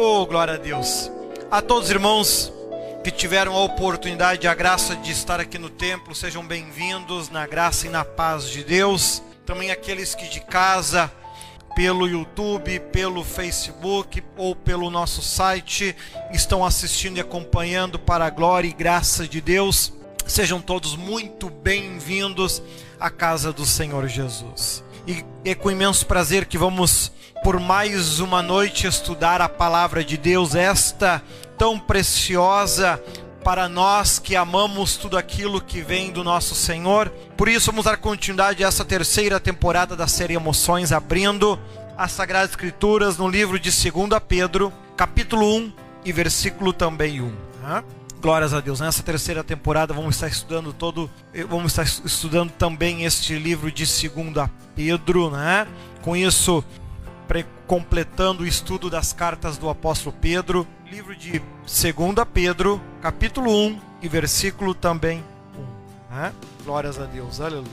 Oh, glória a Deus. A todos os irmãos que tiveram a oportunidade e a graça de estar aqui no templo, sejam bem-vindos na graça e na paz de Deus. Também aqueles que de casa, pelo YouTube, pelo Facebook ou pelo nosso site estão assistindo e acompanhando para a glória e graça de Deus. Sejam todos muito bem-vindos à casa do Senhor Jesus. E é com imenso prazer que vamos por mais uma noite estudar a palavra de Deus, esta tão preciosa para nós que amamos tudo aquilo que vem do nosso Senhor. Por isso, vamos dar continuidade a essa terceira temporada da série Emoções, abrindo as Sagradas Escrituras no livro de 2 Pedro, capítulo 1 e versículo também 1. Glórias a Deus. Nessa terceira temporada vamos estar estudando todo, vamos estar estudando também este livro de 2 Pedro, né? Com isso, completando o estudo das cartas do apóstolo Pedro, livro de 2 Pedro, capítulo 1 e versículo também 1. Né? Glórias a Deus, aleluia.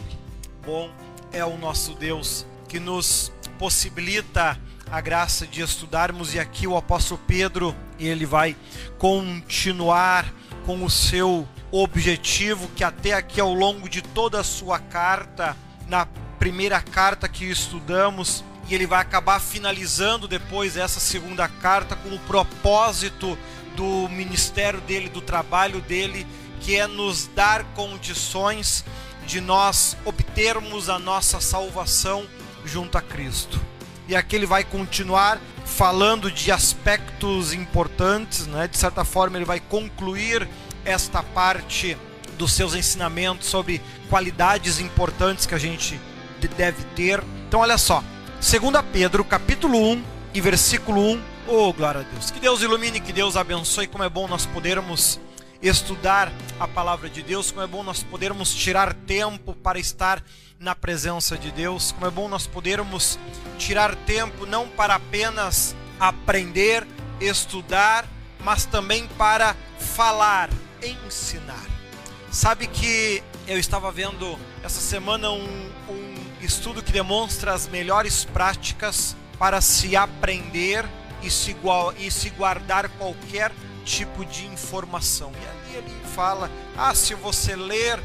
Bom é o nosso Deus que nos possibilita a graça de estudarmos e aqui o apóstolo Pedro, ele vai continuar com o seu objetivo que até aqui ao longo de toda a sua carta, na primeira carta que estudamos, e ele vai acabar finalizando depois essa segunda carta com o propósito do ministério dele, do trabalho dele, que é nos dar condições de nós obtermos a nossa salvação junto a Cristo. E aqui ele vai continuar falando de aspectos importantes, né? de certa forma, ele vai concluir esta parte dos seus ensinamentos sobre qualidades importantes que a gente deve ter. Então, olha só, 2 Pedro, capítulo 1 e versículo 1. Oh, glória a Deus. Que Deus ilumine, que Deus abençoe. Como é bom nós podermos estudar a palavra de Deus, como é bom nós podermos tirar tempo para estar na presença de Deus, como é bom nós podermos tirar tempo não para apenas aprender, estudar, mas também para falar, ensinar. Sabe que eu estava vendo essa semana um, um estudo que demonstra as melhores práticas para se aprender e se, e se guardar qualquer tipo de informação. E ali ele fala: ah, se você ler,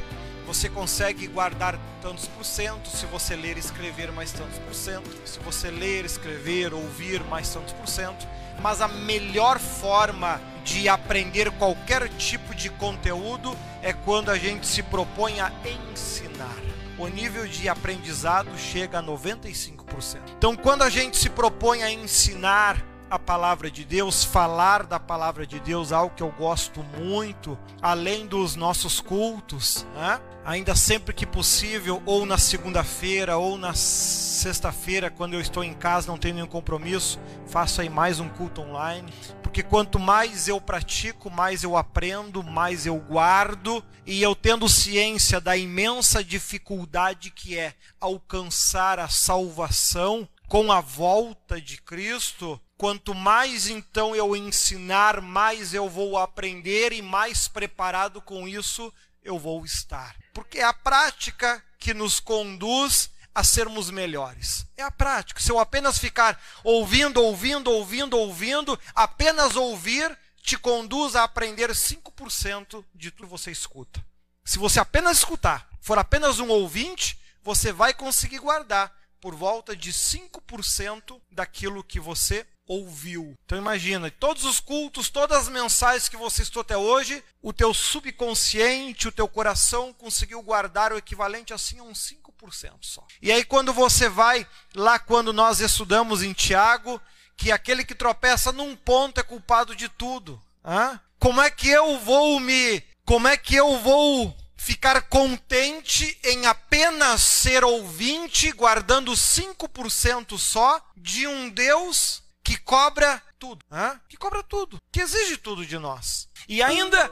você consegue guardar tantos por cento, se você ler e escrever mais tantos por cento, se você ler, escrever, ouvir mais tantos por cento. Mas a melhor forma de aprender qualquer tipo de conteúdo é quando a gente se propõe a ensinar o nível de aprendizado chega a 95%. Então, quando a gente se propõe a ensinar a palavra de Deus, falar da palavra de Deus, algo que eu gosto muito, além dos nossos cultos, né? ainda sempre que possível, ou na segunda-feira, ou na sexta-feira, quando eu estou em casa, não tenho nenhum compromisso, faço aí mais um culto online, porque quanto mais eu pratico, mais eu aprendo, mais eu guardo, e eu tendo ciência da imensa dificuldade que é alcançar a salvação com a volta de Cristo, quanto mais então eu ensinar, mais eu vou aprender e mais preparado com isso eu vou estar. Porque é a prática que nos conduz a sermos melhores. É a prática. Se eu apenas ficar ouvindo, ouvindo, ouvindo, ouvindo, apenas ouvir te conduz a aprender 5% de tudo que você escuta. Se você apenas escutar, for apenas um ouvinte, você vai conseguir guardar por volta de 5% daquilo que você ouviu. Então imagina, todos os cultos, todas as mensagens que você estou até hoje, o teu subconsciente, o teu coração conseguiu guardar o equivalente assim a uns 5% só. E aí quando você vai lá quando nós estudamos em Tiago, que aquele que tropeça num ponto é culpado de tudo. Hã? Como é que eu vou me, como é que eu vou ficar contente em apenas ser ouvinte, guardando 5% só de um Deus que cobra tudo, que cobra tudo, que exige tudo de nós. E ainda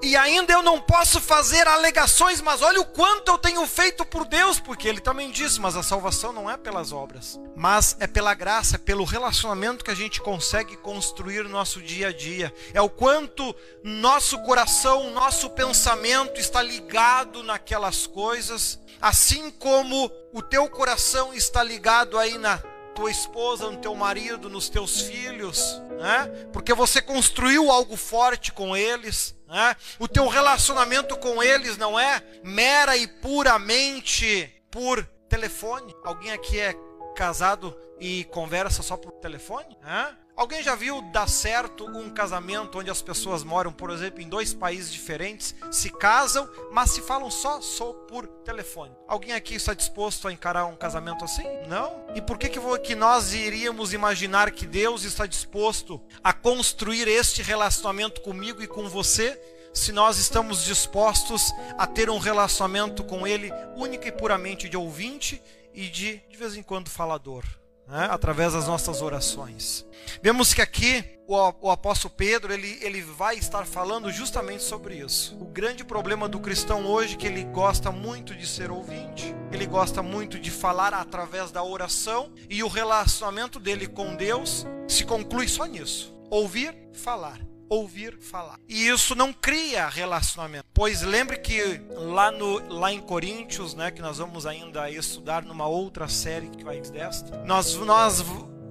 e ainda eu não posso fazer alegações, mas olha o quanto eu tenho feito por Deus, porque ele também disse, mas a salvação não é pelas obras, mas é pela graça, é pelo relacionamento que a gente consegue construir no nosso dia a dia. É o quanto nosso coração, nosso pensamento está ligado naquelas coisas, assim como o teu coração está ligado aí na tua esposa, no teu marido, nos teus filhos, né? Porque você construiu algo forte com eles, né? O teu relacionamento com eles não é mera e puramente por telefone. Alguém aqui é casado e conversa só por telefone? Né? Alguém já viu dar certo um casamento onde as pessoas moram, por exemplo, em dois países diferentes, se casam, mas se falam só, só por telefone? Alguém aqui está disposto a encarar um casamento assim? Não? E por que, que, que nós iríamos imaginar que Deus está disposto a construir este relacionamento comigo e com você? Se nós estamos dispostos a ter um relacionamento com Ele única e puramente de ouvinte e de, de vez em quando, falador né, através das nossas orações. Vemos que aqui o, o apóstolo Pedro ele, ele vai estar falando justamente sobre isso. O grande problema do cristão hoje é que ele gosta muito de ser ouvinte, ele gosta muito de falar através da oração e o relacionamento dele com Deus se conclui só nisso: ouvir, falar ouvir falar. E isso não cria relacionamento. Pois lembre que lá, no, lá em Coríntios, né, que nós vamos ainda estudar numa outra série que vai desta, nós, nós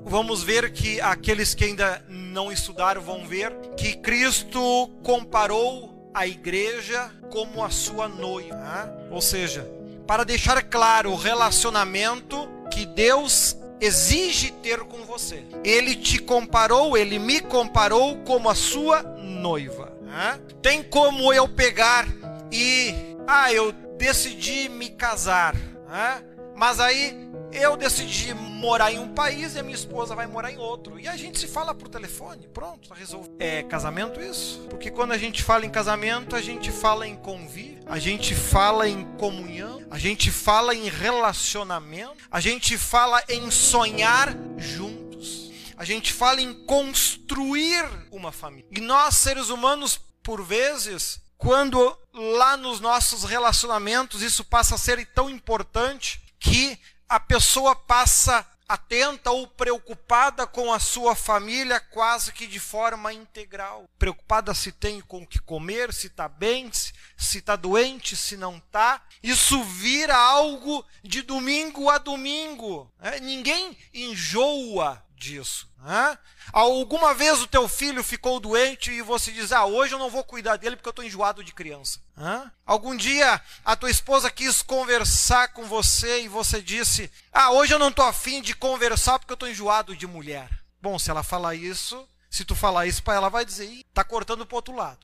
vamos ver que aqueles que ainda não estudaram vão ver que Cristo comparou a igreja como a sua noiva. Né? Ou seja, para deixar claro o relacionamento que Deus exige ter com você. Ele te comparou, ele me comparou como a sua noiva. Tem como eu pegar e, ah, eu decidi me casar, mas aí eu decidi morar em um país e a minha esposa vai morar em outro. E a gente se fala por telefone, pronto, tá resolvido. É casamento isso? Porque quando a gente fala em casamento, a gente fala em convívio, a gente fala em comunhão, a gente fala em relacionamento, a gente fala em sonhar juntos. A gente fala em construir uma família. E nós, seres humanos, por vezes, quando lá nos nossos relacionamentos isso passa a ser tão importante que a pessoa passa atenta ou preocupada com a sua família quase que de forma integral. Preocupada se tem com o que comer, se está bem, se está doente, se não está. Isso vira algo de domingo a domingo. Né? Ninguém enjoa disso. Né? Alguma vez o teu filho ficou doente e você diz: Ah, hoje eu não vou cuidar dele porque eu estou enjoado de criança. Né? Algum dia a tua esposa quis conversar com você e você disse: Ah, hoje eu não estou afim de conversar porque eu estou enjoado de mulher. Bom, se ela falar isso, se tu falar isso para ela, vai dizer, tá cortando para outro lado.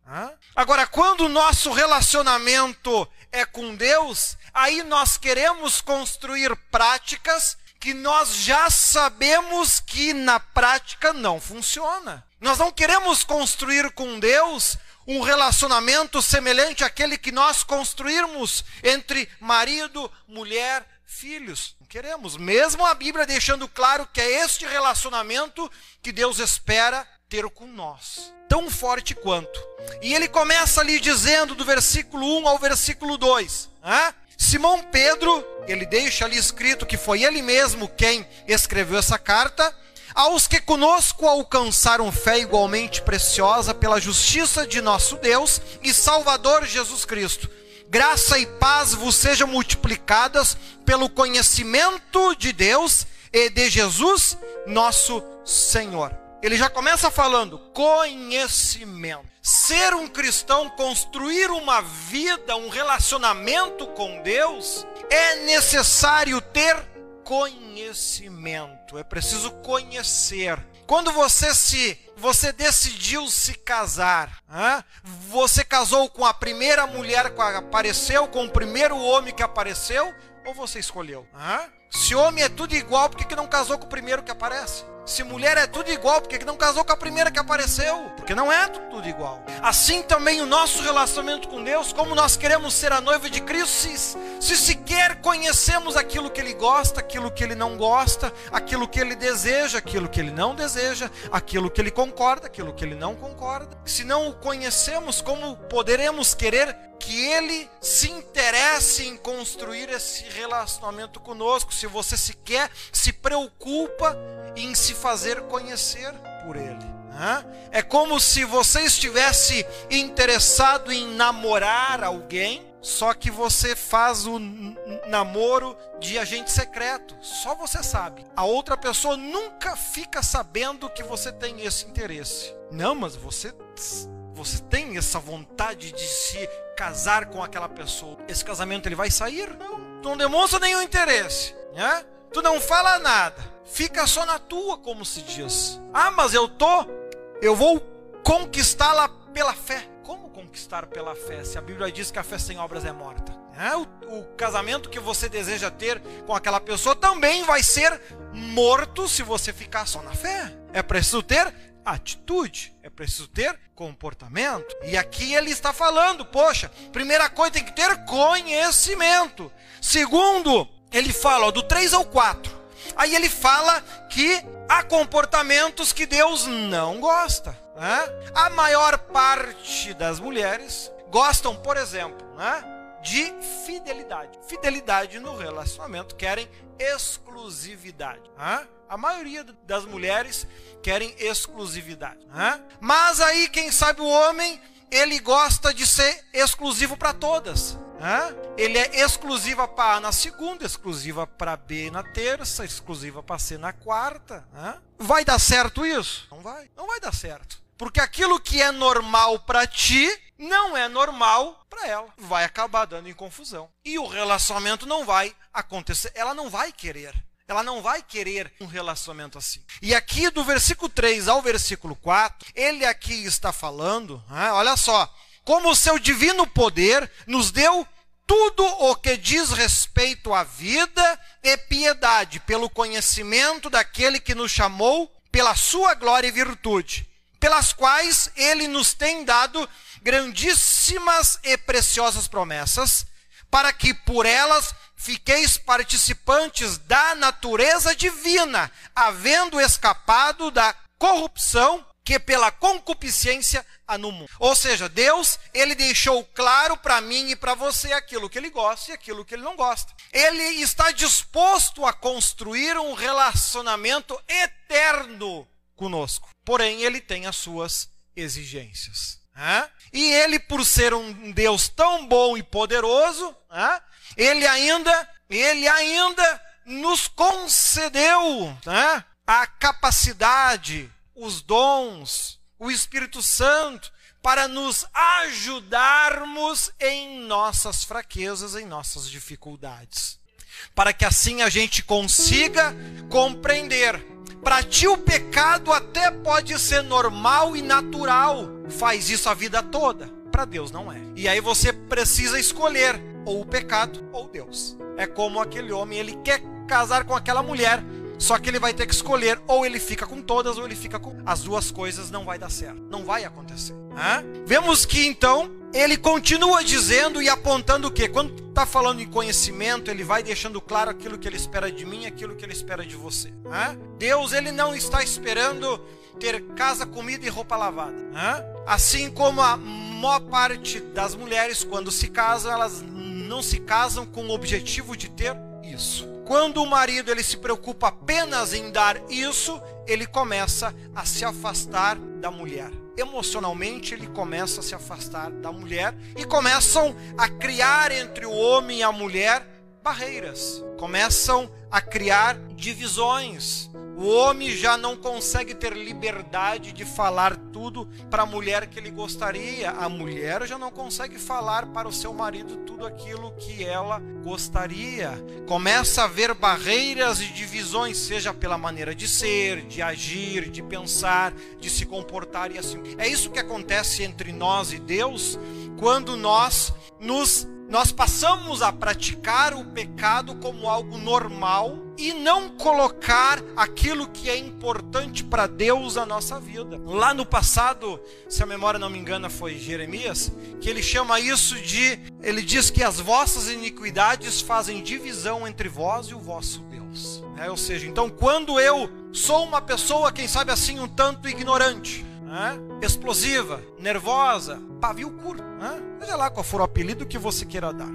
Agora, quando o nosso relacionamento é com Deus, aí nós queremos construir práticas que nós já sabemos que na prática não funciona. Nós não queremos construir com Deus um relacionamento semelhante àquele que nós construirmos entre marido, mulher, filhos. Não queremos, mesmo a Bíblia deixando claro que é este relacionamento que Deus espera ter com nós. Tão forte quanto. E ele começa ali dizendo do versículo 1 ao versículo 2, né? Simão Pedro, ele deixa ali escrito que foi ele mesmo quem escreveu essa carta, aos que conosco alcançaram fé igualmente preciosa pela justiça de nosso Deus e Salvador Jesus Cristo. Graça e paz vos sejam multiplicadas pelo conhecimento de Deus e de Jesus, nosso Senhor. Ele já começa falando conhecimento. Ser um cristão, construir uma vida, um relacionamento com Deus, é necessário ter conhecimento. É preciso conhecer. Quando você se você decidiu se casar, hein? você casou com a primeira mulher que apareceu, com o primeiro homem que apareceu, ou você escolheu? Hein? Se homem é tudo igual, por que, não casou com o primeiro que aparece? Se mulher é tudo igual, por que não casou com a primeira que apareceu? Porque não é tudo igual. Assim também o nosso relacionamento com Deus, como nós queremos ser a noiva de Cristo, se, se sequer conhecemos aquilo que Ele gosta, aquilo que Ele não gosta, aquilo que Ele deseja, aquilo que Ele não deseja, aquilo que Ele concorda, aquilo que Ele não concorda. Se não o conhecemos, como poderemos querer que ele se interesse em construir esse relacionamento conosco, se você sequer se preocupa em se fazer conhecer por ele. É como se você estivesse interessado em namorar alguém só que você faz o namoro de agente secreto. Só você sabe. A outra pessoa nunca fica sabendo que você tem esse interesse. Não, mas você você tem essa vontade de se casar com aquela pessoa. Esse casamento ele vai sair? Não. Tu não demonstra nenhum interesse, né? Tu não fala nada. Fica só na tua, como se diz. Ah, mas eu tô eu vou conquistá-la pela fé. Como conquistar pela fé? Se a Bíblia diz que a fé sem obras é morta. É, o, o casamento que você deseja ter com aquela pessoa também vai ser morto se você ficar só na fé. É preciso ter atitude, é preciso ter comportamento. E aqui ele está falando, poxa, primeira coisa tem que ter conhecimento. Segundo, ele fala ó, do 3 ao 4. Aí ele fala que há comportamentos que Deus não gosta. Né? A maior parte das mulheres gostam, por exemplo, né, de fidelidade. Fidelidade no relacionamento, querem exclusividade. Né? A maioria das mulheres querem exclusividade. Né? Mas aí, quem sabe o homem, ele gosta de ser exclusivo para todas. Ele é exclusiva para A na segunda, exclusiva para B na terça, exclusiva para C na quarta. Né? Vai dar certo isso? Não vai. Não vai dar certo. Porque aquilo que é normal para ti não é normal para ela. Vai acabar dando em confusão. E o relacionamento não vai acontecer. Ela não vai querer. Ela não vai querer um relacionamento assim. E aqui do versículo 3 ao versículo 4, ele aqui está falando, olha só, como o seu divino poder nos deu tudo o que diz respeito à vida e piedade, pelo conhecimento daquele que nos chamou pela sua glória e virtude pelas quais ele nos tem dado grandíssimas e preciosas promessas, para que por elas fiqueis participantes da natureza divina, havendo escapado da corrupção que pela concupiscência há no mundo. Ou seja, Deus, ele deixou claro para mim e para você aquilo que ele gosta e aquilo que ele não gosta. Ele está disposto a construir um relacionamento eterno conosco. Porém, ele tem as suas exigências. Né? E ele, por ser um Deus tão bom e poderoso, né? ele ainda, ele ainda nos concedeu né? a capacidade, os dons, o Espírito Santo para nos ajudarmos em nossas fraquezas, em nossas dificuldades. Para que assim a gente consiga compreender para ti o pecado até pode ser normal e natural. Faz isso a vida toda. Para Deus não é. E aí você precisa escolher ou o pecado ou Deus. É como aquele homem, ele quer casar com aquela mulher, só que ele vai ter que escolher ou ele fica com todas ou ele fica com as duas coisas não vai dar certo. Não vai acontecer. Hã? Vemos que então ele continua dizendo e apontando o quê? Quando está falando em conhecimento, ele vai deixando claro aquilo que ele espera de mim, aquilo que ele espera de você. Né? Deus, ele não está esperando ter casa, comida e roupa lavada. Né? Assim como a maior parte das mulheres, quando se casam, elas não se casam com o objetivo de ter isso. Quando o marido ele se preocupa apenas em dar isso, ele começa a se afastar da mulher emocionalmente ele começa a se afastar da mulher e começam a criar entre o homem e a mulher barreiras, começam a criar divisões. O homem já não consegue ter liberdade de falar tudo para a mulher que ele gostaria. A mulher já não consegue falar para o seu marido tudo aquilo que ela gostaria. Começa a haver barreiras e divisões, seja pela maneira de ser, de agir, de pensar, de se comportar e assim. É isso que acontece entre nós e Deus quando nós nos nós passamos a praticar o pecado como algo normal e não colocar aquilo que é importante para Deus na nossa vida. Lá no passado, se a memória não me engana, foi Jeremias, que ele chama isso de, ele diz que as vossas iniquidades fazem divisão entre vós e o vosso Deus. É, ou seja, então quando eu sou uma pessoa, quem sabe assim, um tanto ignorante, explosiva, nervosa, pavio curto. Né? Seja lá qual for o apelido que você queira dar.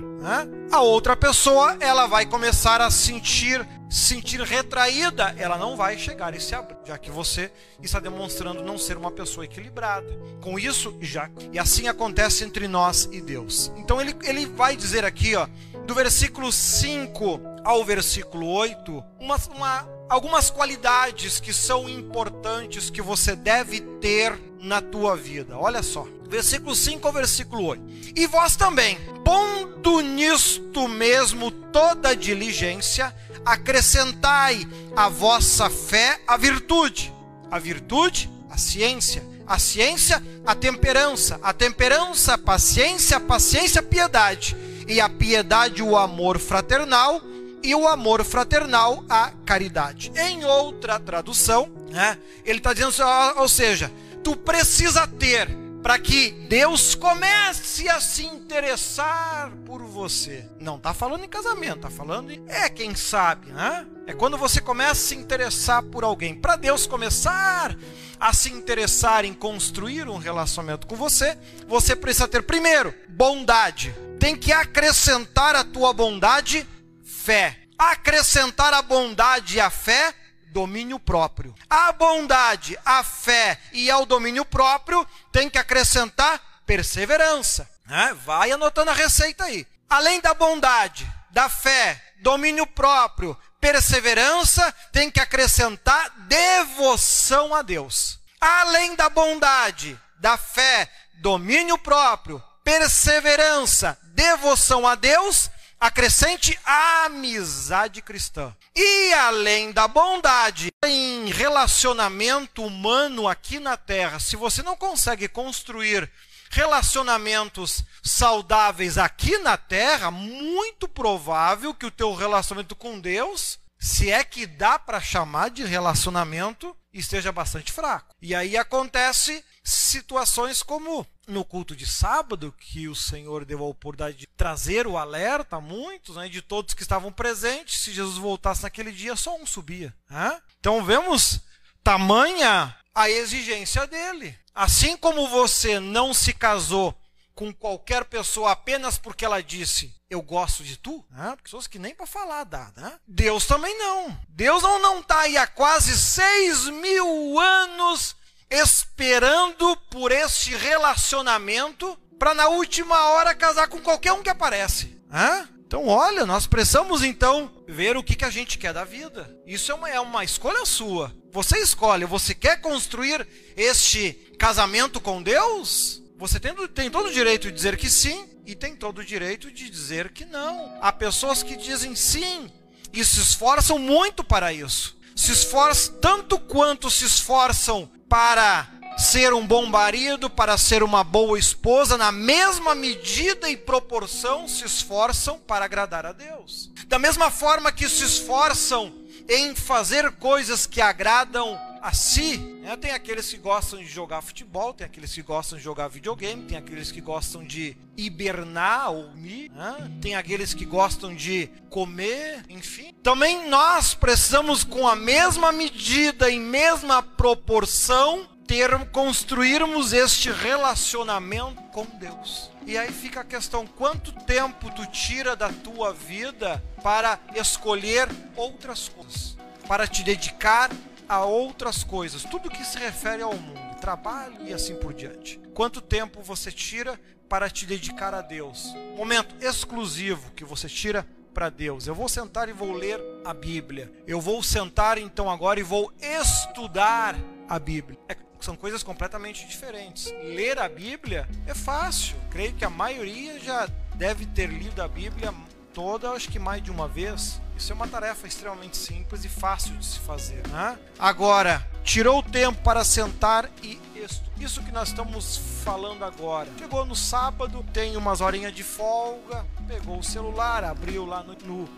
A outra pessoa, ela vai começar a sentir sentir retraída, ela não vai chegar e se abrir, já que você está demonstrando não ser uma pessoa equilibrada. Com isso, já e assim acontece entre nós e Deus. Então ele, ele vai dizer aqui, ó, do versículo 5 ao versículo 8, uma, uma, algumas qualidades que são importantes que você deve ter na tua vida. Olha só, versículo 5 ao versículo 8. E vós também, pondo nisto mesmo toda diligência, acrescentai à vossa fé a virtude, a virtude, a ciência, a ciência, a temperança, a temperança, a paciência, a paciência, a piedade, e a piedade, o amor fraternal, e o amor fraternal, a caridade. Em outra tradução, né, ele está dizendo, ou seja, tu precisa ter para que Deus comece a se interessar por você. Não está falando em casamento, está falando em é quem sabe, né? É quando você começa a se interessar por alguém. Para Deus começar a se interessar em construir um relacionamento com você, você precisa ter primeiro bondade. Tem que acrescentar a tua bondade fé. Acrescentar a bondade e a fé domínio próprio. A bondade, a fé e ao domínio próprio tem que acrescentar perseverança. Né? Vai anotando a receita aí. Além da bondade, da fé, domínio próprio, perseverança, tem que acrescentar devoção a Deus. Além da bondade, da fé, domínio próprio, perseverança, devoção a Deus, acrescente a amizade cristã. E além da bondade em relacionamento humano aqui na terra, se você não consegue construir relacionamentos saudáveis aqui na terra, muito provável que o teu relacionamento com Deus, se é que dá para chamar de relacionamento, esteja bastante fraco. E aí acontece situações como no culto de sábado, que o Senhor deu a oportunidade de trazer o alerta a muitos, né, de todos que estavam presentes, se Jesus voltasse naquele dia, só um subia. Né? Então vemos tamanha a exigência dele. Assim como você não se casou com qualquer pessoa apenas porque ela disse eu gosto de tu, né? pessoas que nem para falar dá, né? Deus também não. Deus não está aí há quase seis mil anos esperando por este relacionamento para na última hora casar com qualquer um que aparece. Hã? Então, olha, nós precisamos então ver o que, que a gente quer da vida. Isso é uma, é uma escolha sua. Você escolhe, você quer construir este casamento com Deus? Você tem, tem todo o direito de dizer que sim e tem todo o direito de dizer que não. Há pessoas que dizem sim e se esforçam muito para isso. Se esforçam tanto quanto se esforçam para ser um bom marido, para ser uma boa esposa, na mesma medida e proporção se esforçam para agradar a Deus. Da mesma forma que se esforçam em fazer coisas que agradam a si, né? tem aqueles que gostam de jogar futebol, tem aqueles que gostam de jogar videogame, tem aqueles que gostam de hibernar ou dormir, né? tem aqueles que gostam de comer, enfim. Também nós precisamos, com a mesma medida e mesma proporção, ter, construirmos este relacionamento com Deus. E aí fica a questão: quanto tempo tu tira da tua vida para escolher outras coisas, para te dedicar a outras coisas, tudo que se refere ao mundo, trabalho e assim por diante. Quanto tempo você tira para te dedicar a Deus? Momento exclusivo que você tira para Deus. Eu vou sentar e vou ler a Bíblia. Eu vou sentar então agora e vou estudar a Bíblia. É, são coisas completamente diferentes. Ler a Bíblia é fácil. Creio que a maioria já deve ter lido a Bíblia toda, acho que mais de uma vez. Isso é uma tarefa extremamente simples e fácil de se fazer. Né? Agora, tirou o tempo para sentar e estudar. Isso que nós estamos falando agora. Chegou no sábado, tem umas horinhas de folga, pegou o celular, abriu lá no, no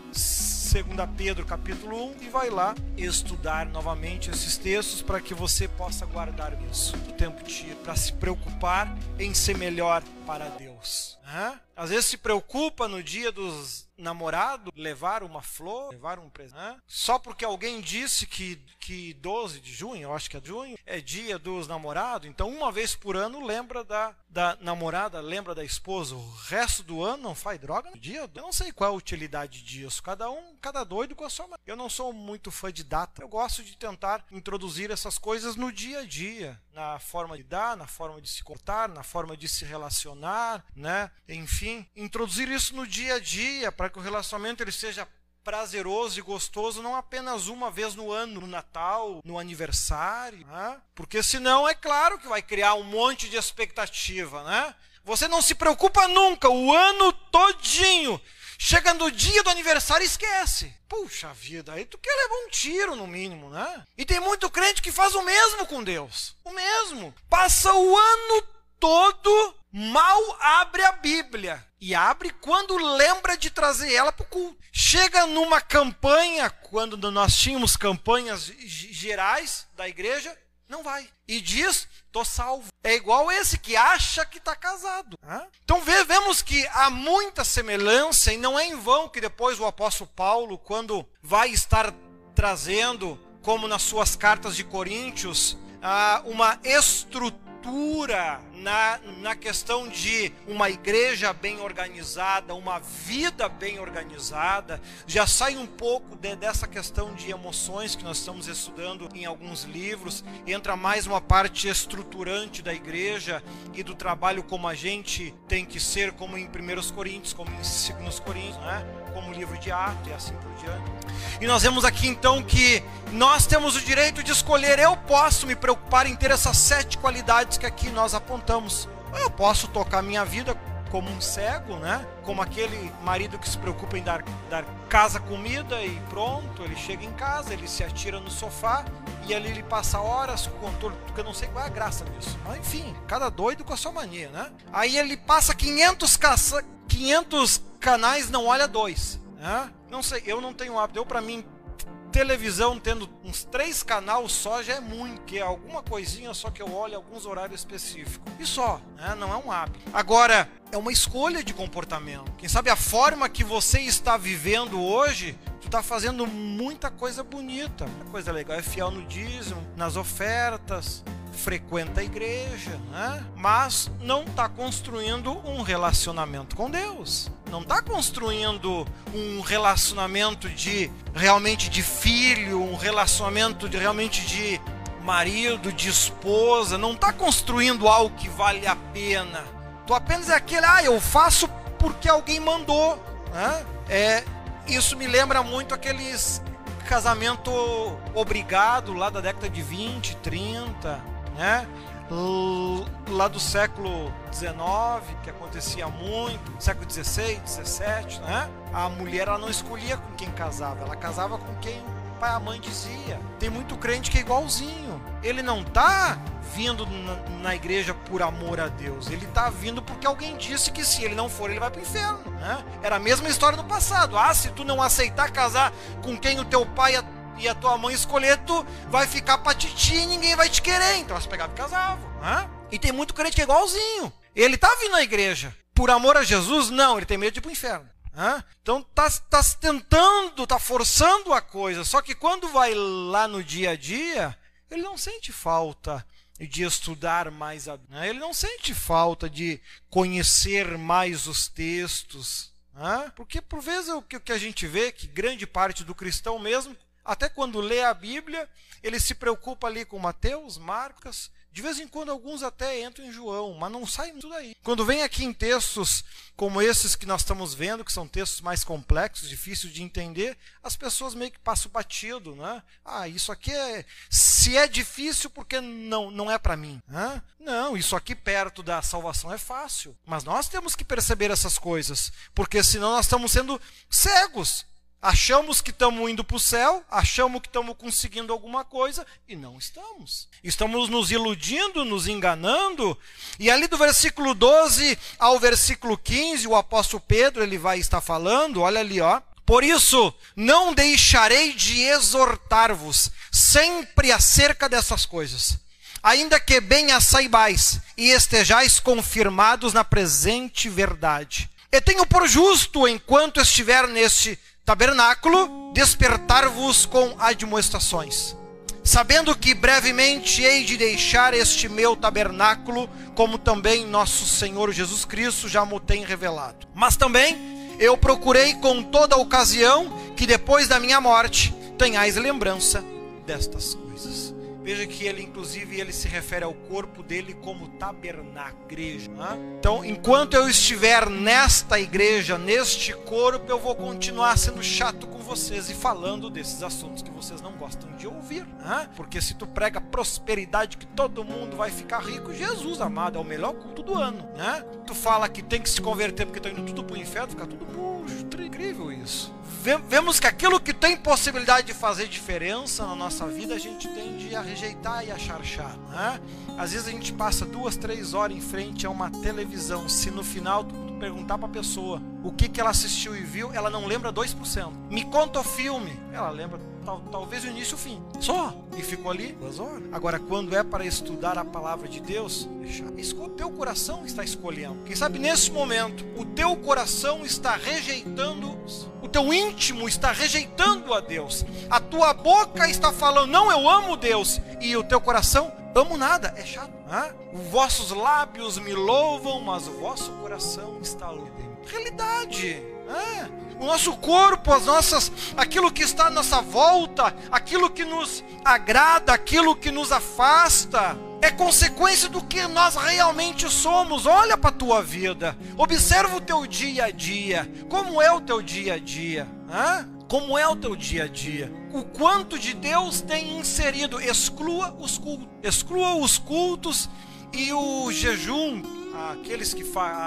2 Pedro capítulo 1 e vai lá estudar novamente esses textos para que você possa guardar isso. O tempo tira para se preocupar em ser melhor para Deus. Às vezes se preocupa no dia dos namorado levar uma flor, levar um presente, né? só porque alguém disse que, que 12 de junho, eu acho que é junho, é dia dos namorados, então uma vez por ano lembra da, da namorada, lembra da esposa, o resto do ano não faz droga no dia? Eu não sei qual é a utilidade disso, cada um, cada doido com a sua Eu não sou muito fã de data, eu gosto de tentar introduzir essas coisas no dia a dia, na forma de dar, na forma de se cortar, na forma de se relacionar, né? Enfim, introduzir isso no dia a dia para que o relacionamento ele seja prazeroso e gostoso não apenas uma vez no ano, no Natal, no aniversário, né? porque senão é claro que vai criar um monte de expectativa, né? Você não se preocupa nunca, o ano todinho. Chega no dia do aniversário e esquece. Puxa vida, aí tu quer levar um tiro no mínimo, né? E tem muito crente que faz o mesmo com Deus. O mesmo. Passa o ano todo mal abre a Bíblia. E abre quando lembra de trazer ela para o culto. Chega numa campanha, quando nós tínhamos campanhas gerais da igreja, não vai. E diz, tô salvo. É igual esse que acha que está casado. Então vemos que há muita semelhança, e não é em vão que depois o apóstolo Paulo, quando vai estar trazendo, como nas suas cartas de Coríntios, ah, uma estrutura na, na questão de uma igreja bem organizada, uma vida bem organizada, já sai um pouco de, dessa questão de emoções que nós estamos estudando em alguns livros, entra mais uma parte estruturante da igreja e do trabalho como a gente tem que ser, como em 1 Coríntios, como em 2 Coríntios, né? como livro de Atos e assim por diante. E nós vemos aqui então que nós temos o direito de escolher. Eu posso me preocupar em ter essas sete qualidades que aqui nós apontamos. Eu posso tocar minha vida como um cego, né? Como aquele marido que se preocupa em dar, dar casa, comida e pronto, ele chega em casa, ele se atira no sofá e ali ele passa horas com o controle, porque eu não sei qual é a graça disso. Mas enfim, cada doido com a sua mania, né? Aí ele passa 500, caça, 500 canais, não olha dois. Né? Não sei, eu não tenho hábito. Eu, para mim, televisão tendo uns três canais só já é muito, que é alguma coisinha só que eu olho alguns horários específicos. E só, né? não é um hábito. Agora, é uma escolha de comportamento. Quem sabe a forma que você está vivendo hoje, tu está fazendo muita coisa bonita, muita coisa legal. É fiel no dízimo, nas ofertas, frequenta a igreja, né? mas não está construindo um relacionamento com Deus. Não está construindo um relacionamento de realmente de filho, um relacionamento de realmente de marido, de esposa. Não está construindo algo que vale a pena. Tu apenas é aquele, ah, eu faço porque alguém mandou. Né? É, isso me lembra muito aqueles casamento obrigado lá da década de 20, 30 né? Lá do século XIX, que acontecia muito, século XVI, XVII, né? A mulher ela não escolhia com quem casava, ela casava com quem o pai e a mãe dizia. Tem muito crente que é igualzinho. Ele não tá vindo na, na, igreja por amor a Deus. Ele está vindo porque alguém disse que se ele não for, ele vai para o inferno. Né? Era a mesma história do passado. Ah, se tu não aceitar casar com quem o teu pai e a tua mãe escolher, tu vai ficar pra titi e ninguém vai te querer. Então elas pegavam e casavam. Né? E tem muito crente que é igualzinho. Ele tá vindo à igreja. Por amor a Jesus? Não, ele tem medo de ir pro inferno. Né? Então tá, tá tentando, tá forçando a coisa. Só que quando vai lá no dia a dia, ele não sente falta de estudar mais a né? ele não sente falta de conhecer mais os textos porque por vezes o que a gente vê que grande parte do cristão mesmo até quando lê a Bíblia, ele se preocupa ali com Mateus, Marcos, de vez em quando alguns até entram em João, mas não sai tudo aí. Quando vem aqui em textos como esses que nós estamos vendo, que são textos mais complexos, difíceis de entender, as pessoas meio que passam batido, né? Ah, isso aqui é se é difícil porque não não é para mim, né? Não, isso aqui perto da salvação é fácil, mas nós temos que perceber essas coisas, porque senão nós estamos sendo cegos. Achamos que estamos indo para o céu, achamos que estamos conseguindo alguma coisa e não estamos. Estamos nos iludindo, nos enganando. E ali do versículo 12 ao versículo 15, o apóstolo Pedro ele vai estar falando, olha ali, ó. Por isso, não deixarei de exortar-vos sempre acerca dessas coisas, ainda que bem as saibais e estejais confirmados na presente verdade E tenho por justo, enquanto estiver neste tabernáculo, despertar-vos com admoestações, sabendo que brevemente hei de deixar este meu tabernáculo, como também nosso Senhor Jesus Cristo já me tem revelado. Mas também eu procurei com toda ocasião que depois da minha morte tenhais lembrança destas coisas. Veja que ele, inclusive, ele se refere ao corpo dele como tabernáculo, igreja. Né? Então, enquanto eu estiver nesta igreja, neste corpo, eu vou continuar sendo chato com vocês e falando desses assuntos que vocês não gostam de ouvir. Né? Porque se tu prega prosperidade, que todo mundo vai ficar rico, Jesus amado, é o melhor culto do ano. Né? Tu fala que tem que se converter porque está indo tudo para o inferno, fica tudo murcho, incrível isso vemos que aquilo que tem possibilidade de fazer diferença na nossa vida, a gente tende a rejeitar e a charchar. Né? Às vezes a gente passa duas, três horas em frente a uma televisão. Se no final tu, perguntar para a pessoa o que, que ela assistiu e viu, ela não lembra 2%. Me conta o filme, ela lembra tal, talvez o início e o fim. Só. E ficou ali duas horas. Agora, quando é para estudar a palavra de Deus, o teu coração está escolhendo. Quem sabe nesse momento, o teu coração está rejeitando, o teu íntimo está rejeitando a Deus. A tua boca está falando, não, eu amo Deus. E o teu coração, amo nada. É chato. Os vossos lábios me louvam, mas o vosso coração está longe. Realidade. É o nosso corpo, as nossas, aquilo que está à nossa volta, aquilo que nos agrada, aquilo que nos afasta, é consequência do que nós realmente somos. Olha para a tua vida, observa o teu dia a dia. Como é o teu dia a dia? Hã? Como é o teu dia a dia? O quanto de Deus tem inserido? Exclua os cultos, exclua os cultos e o jejum, aqueles que,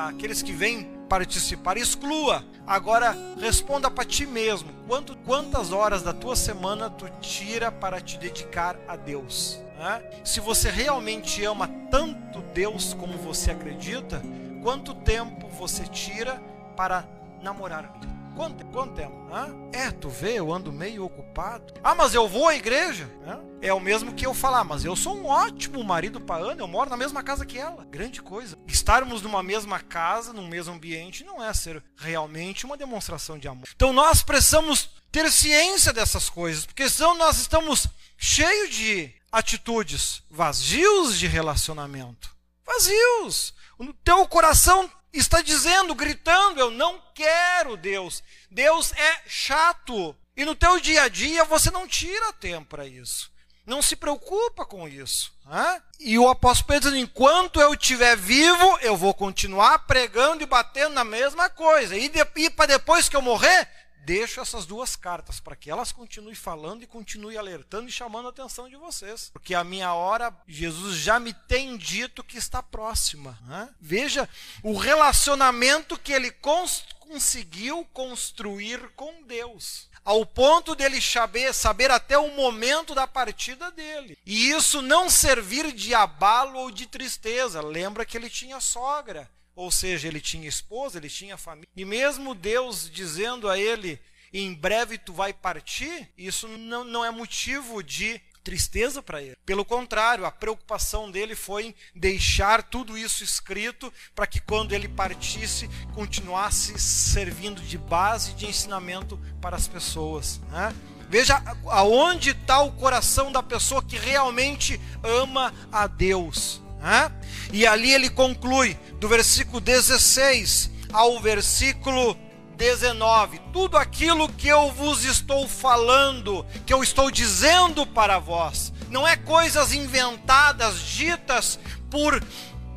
aqueles que vêm participar, exclua. Agora responda para ti mesmo. Quanto, quantas horas da tua semana tu tira para te dedicar a Deus? Né? Se você realmente ama tanto Deus como você acredita, quanto tempo você tira para namorar? Quanto, quanto tempo? Hã? É, tu vê, eu ando meio ocupado. Ah, mas eu vou à igreja. Hã? É o mesmo que eu falar, mas eu sou um ótimo marido para Ana, eu moro na mesma casa que ela. Grande coisa. Estarmos numa mesma casa, num mesmo ambiente, não é ser realmente uma demonstração de amor. Então nós precisamos ter ciência dessas coisas, porque senão nós estamos cheios de atitudes vazios de relacionamento. Vazios. O teu coração está dizendo, gritando: Eu não quero Deus. Deus é chato. E no teu dia a dia você não tira tempo para isso. Não se preocupa com isso. Né? E o apóstolo Pedro diz: enquanto eu estiver vivo, eu vou continuar pregando e batendo na mesma coisa. E, de, e para depois que eu morrer, deixo essas duas cartas para que elas continuem falando e continuem alertando e chamando a atenção de vocês. Porque a minha hora, Jesus já me tem dito que está próxima. Né? Veja o relacionamento que ele cons conseguiu construir com Deus. Ao ponto dele saber, saber até o momento da partida dele. E isso não servir de abalo ou de tristeza. Lembra que ele tinha sogra ou seja, ele tinha esposa, ele tinha família. E mesmo Deus dizendo a ele: em breve tu vai partir, isso não, não é motivo de tristeza para ele. Pelo contrário, a preocupação dele foi deixar tudo isso escrito para que quando ele partisse, continuasse servindo de base de ensinamento para as pessoas. Né? Veja aonde está o coração da pessoa que realmente ama a Deus. E ali ele conclui, do versículo 16 ao versículo 19: Tudo aquilo que eu vos estou falando, que eu estou dizendo para vós, não é coisas inventadas, ditas por,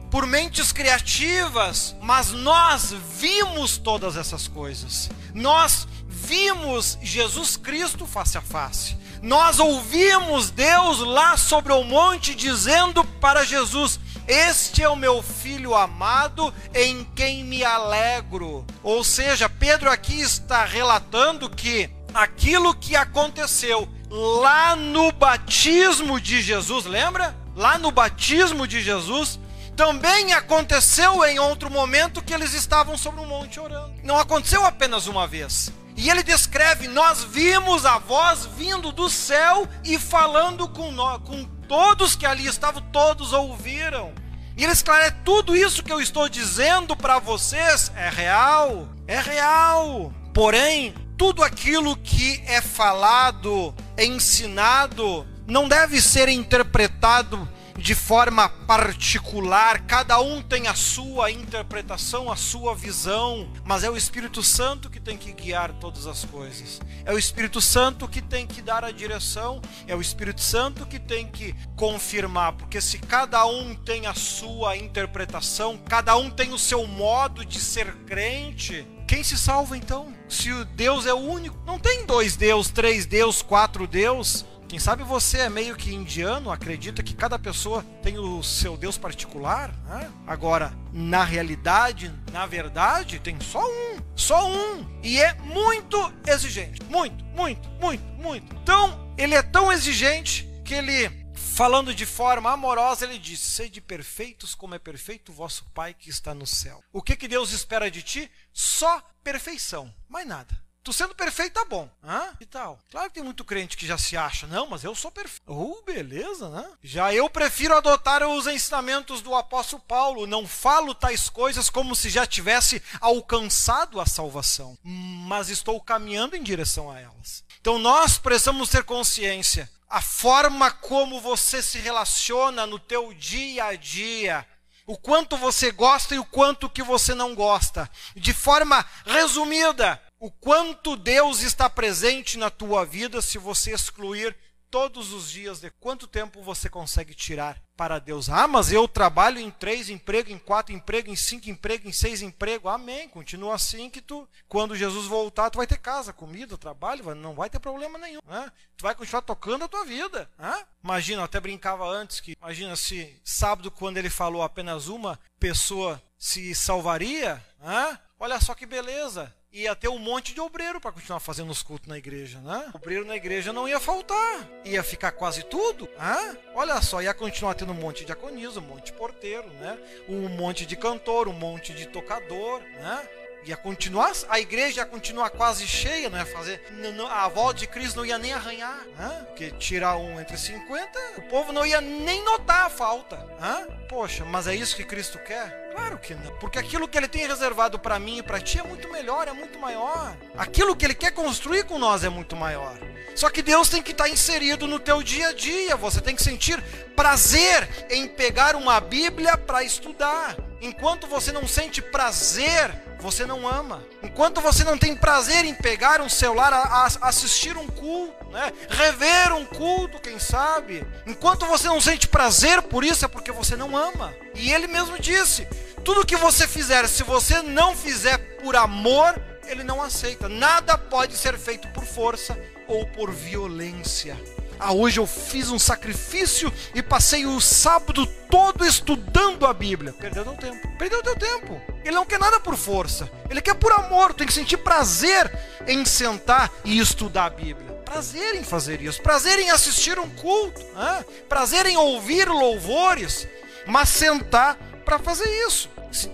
por mentes criativas, mas nós vimos todas essas coisas. Nós vimos Jesus Cristo face a face. Nós ouvimos Deus lá sobre o monte dizendo para Jesus: Este é o meu filho amado em quem me alegro. Ou seja, Pedro aqui está relatando que aquilo que aconteceu lá no batismo de Jesus, lembra? Lá no batismo de Jesus, também aconteceu em outro momento que eles estavam sobre um monte orando. Não aconteceu apenas uma vez. E ele descreve: Nós vimos a voz vindo do céu e falando com, nós, com todos que ali estavam, todos ouviram. E ele esclarece: tudo isso que eu estou dizendo para vocês é real, é real. Porém, tudo aquilo que é falado, é ensinado, não deve ser interpretado de forma particular, cada um tem a sua interpretação, a sua visão, mas é o Espírito Santo que tem que guiar todas as coisas. É o Espírito Santo que tem que dar a direção, é o Espírito Santo que tem que confirmar, porque se cada um tem a sua interpretação, cada um tem o seu modo de ser crente, quem se salva então? Se o Deus é o único, não tem dois Deus, três Deus, quatro Deus. Quem sabe você é meio que indiano, acredita que cada pessoa tem o seu Deus particular. Né? Agora, na realidade, na verdade, tem só um. Só um. E é muito exigente. Muito, muito, muito, muito. Então, ele é tão exigente que ele, falando de forma amorosa, ele diz: Sede perfeitos como é perfeito o vosso Pai que está no céu. O que, que Deus espera de ti? Só perfeição, mais nada. Tu sendo perfeito tá bom. Hã? E tal. Claro que tem muito crente que já se acha, não, mas eu sou perfeito. Oh, beleza, né? Já eu prefiro adotar os ensinamentos do apóstolo Paulo. Não falo tais coisas como se já tivesse alcançado a salvação, mas estou caminhando em direção a elas. Então nós precisamos ter consciência. A forma como você se relaciona no teu dia a dia, o quanto você gosta e o quanto que você não gosta. De forma resumida, o quanto Deus está presente na tua vida se você excluir todos os dias de quanto tempo você consegue tirar para Deus. Ah, mas eu trabalho em três empregos, em quatro empregos, em cinco empregos, em seis empregos. Amém. Continua assim que tu, quando Jesus voltar, tu vai ter casa, comida, trabalho, não vai ter problema nenhum. Né? Tu vai continuar tocando a tua vida. Né? Imagina, eu até brincava antes que, imagina se sábado, quando ele falou apenas uma pessoa se salvaria, né? olha só que beleza ia ter um monte de obreiro para continuar fazendo os cultos na igreja, né? Obreiro na igreja não ia faltar, ia ficar quase tudo, né? Olha só, ia continuar tendo um monte de diaconisa, um monte de porteiro, né? Um monte de cantor, um monte de tocador, né? Ia continuar, a igreja ia continuar quase cheia, não ia fazer, não, a volta de Cristo não ia nem arranhar, né? porque tirar um entre 50, o povo não ia nem notar a falta. Né? Poxa, mas é isso que Cristo quer? Claro que não, porque aquilo que ele tem reservado para mim e para ti é muito melhor, é muito maior. Aquilo que ele quer construir com nós é muito maior. Só que Deus tem que estar inserido no teu dia a dia, você tem que sentir prazer em pegar uma Bíblia para estudar. Enquanto você não sente prazer, você não ama. Enquanto você não tem prazer em pegar um celular, a, a assistir um culto, né? rever um culto, quem sabe. Enquanto você não sente prazer por isso, é porque você não ama. E ele mesmo disse: tudo que você fizer, se você não fizer por amor, ele não aceita. Nada pode ser feito por força ou por violência. Ah, hoje eu fiz um sacrifício e passei o sábado todo estudando a Bíblia. Perdeu teu tempo. Perdeu teu tempo. Ele não quer nada por força. Ele quer por amor. Tem que sentir prazer em sentar e estudar a Bíblia. Prazer em fazer isso. Prazer em assistir um culto. Né? Prazer em ouvir louvores. Mas sentar para fazer isso.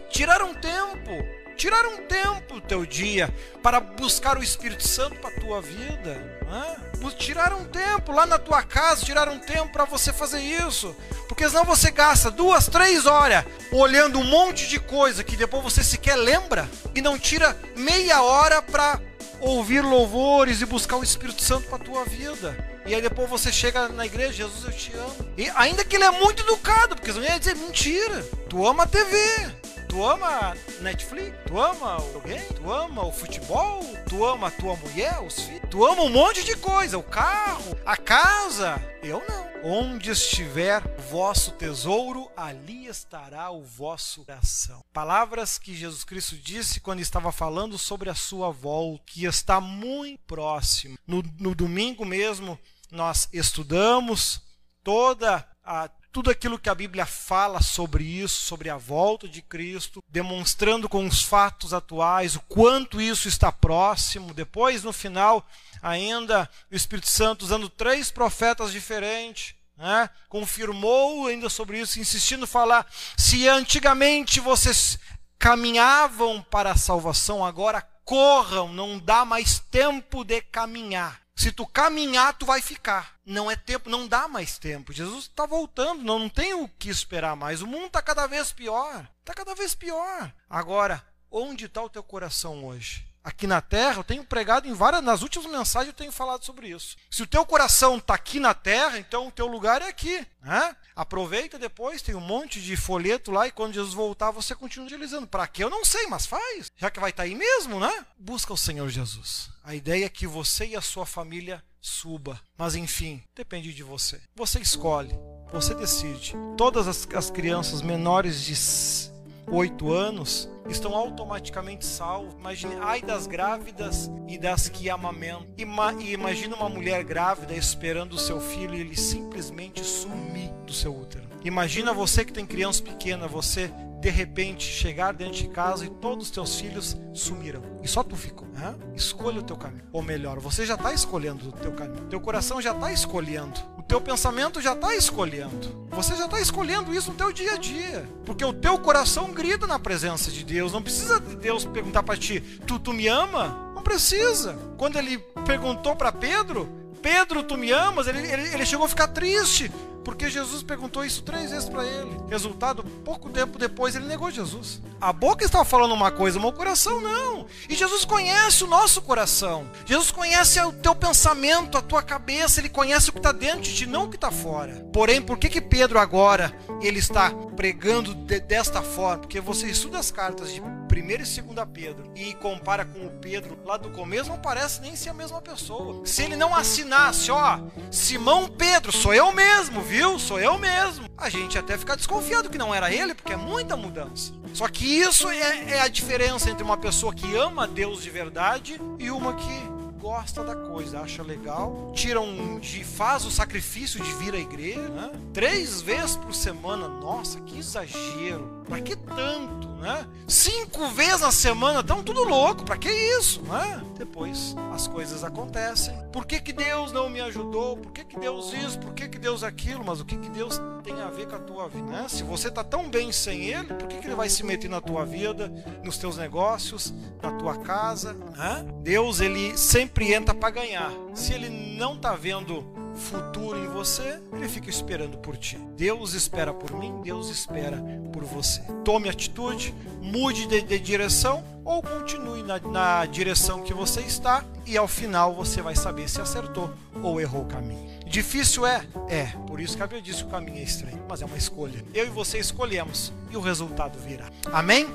Tirar um tempo. Tirar um tempo do teu dia para buscar o Espírito Santo para a tua vida tirar um tempo lá na tua casa, tirar um tempo para você fazer isso. Porque senão você gasta duas, três horas olhando um monte de coisa que depois você sequer lembra e não tira meia hora para ouvir louvores e buscar o Espírito Santo para tua vida. E aí depois você chega na igreja, Jesus, eu te amo. E ainda que ele é muito educado, porque senão ia dizer mentira. Tu ama a TV. Tu ama Netflix? Tu ama alguém? Tu ama o futebol? Tu ama a tua mulher, os filhos? Tu ama um monte de coisa, o carro, a casa. Eu não. Onde estiver o vosso tesouro, ali estará o vosso coração. Palavras que Jesus Cristo disse quando estava falando sobre a sua volta, que está muito próximo. No, no domingo mesmo, nós estudamos toda a tudo aquilo que a Bíblia fala sobre isso, sobre a volta de Cristo, demonstrando com os fatos atuais o quanto isso está próximo. Depois, no final, ainda o Espírito Santo, usando três profetas diferentes, né, confirmou ainda sobre isso, insistindo falar: se antigamente vocês caminhavam para a salvação, agora corram, não dá mais tempo de caminhar Se tu caminhar, tu vai ficar. Não é tempo, não dá mais tempo. Jesus está voltando, não, não tem o que esperar mais. O mundo está cada vez pior. Está cada vez pior. Agora, onde está o teu coração hoje? Aqui na terra, eu tenho pregado em várias, nas últimas mensagens eu tenho falado sobre isso. Se o teu coração está aqui na terra, então o teu lugar é aqui. Né? Aproveita depois, tem um monte de folheto lá e quando Jesus voltar você continua utilizando. Para que eu não sei, mas faz. Já que vai estar tá aí mesmo, né? Busca o Senhor Jesus. A ideia é que você e a sua família suba. Mas enfim, depende de você. Você escolhe, você decide. Todas as, as crianças menores de oito anos estão automaticamente salvos. Imagine, ai das grávidas e das que amamentam. Ima, e imagina uma mulher grávida esperando o seu filho e ele simplesmente sumir do seu útero. Imagina você que tem criança pequena, você de repente chegar dentro de casa e todos os teus filhos sumiram e só tu ficou. Né? Escolha o teu caminho. Ou melhor, você já está escolhendo o teu caminho. Teu coração já está escolhendo. Teu pensamento já está escolhendo. Você já está escolhendo isso no teu dia a dia. Porque o teu coração grita na presença de Deus. Não precisa de Deus perguntar para ti, tu, tu me ama? Não precisa. Quando ele perguntou para Pedro, Pedro, tu me amas? Ele, ele, ele chegou a ficar triste porque Jesus perguntou isso três vezes para ele. Resultado, pouco tempo depois ele negou Jesus. A boca estava falando uma coisa, mas o coração não. E Jesus conhece o nosso coração. Jesus conhece o teu pensamento, a tua cabeça. Ele conhece o que está dentro de ti, não o que está fora. Porém, por que que Pedro agora ele está pregando de, desta forma? Porque você estuda as cartas de 1 e 2 Pedro e compara com o Pedro lá do começo, não parece nem ser a mesma pessoa. Se ele não assinasse, ó, Simão Pedro, sou eu mesmo, viu? Sou eu mesmo. A gente até fica desconfiado que não era ele, porque é muita mudança. Só que isso é, é a diferença entre uma pessoa que ama Deus de verdade e uma que gosta da coisa, acha legal, tira um de faz o sacrifício de vir à igreja, né? Três vezes por semana, nossa, que exagero. Pra que tanto, né? Cinco vezes na semana, tão tudo louco, pra que isso, né? Depois as coisas acontecem. Por que, que Deus não me ajudou? Por que, que Deus isso? Por que, que Deus aquilo? Mas o que, que Deus tem a ver com a tua vida? Né? Se você tá tão bem sem Ele, por que, que Ele vai se meter na tua vida, nos teus negócios, na tua casa? Né? Deus, Ele sempre entra para ganhar. Se Ele não tá vendo futuro em você, ele fica esperando por ti. Deus espera por mim, Deus espera por você. Tome atitude, mude de, de direção ou continue na, na direção que você está e ao final você vai saber se acertou ou errou o caminho. Difícil é? É. Por isso que a Bíblia diz que o caminho é estranho, mas é uma escolha. Eu e você escolhemos e o resultado virá. Amém?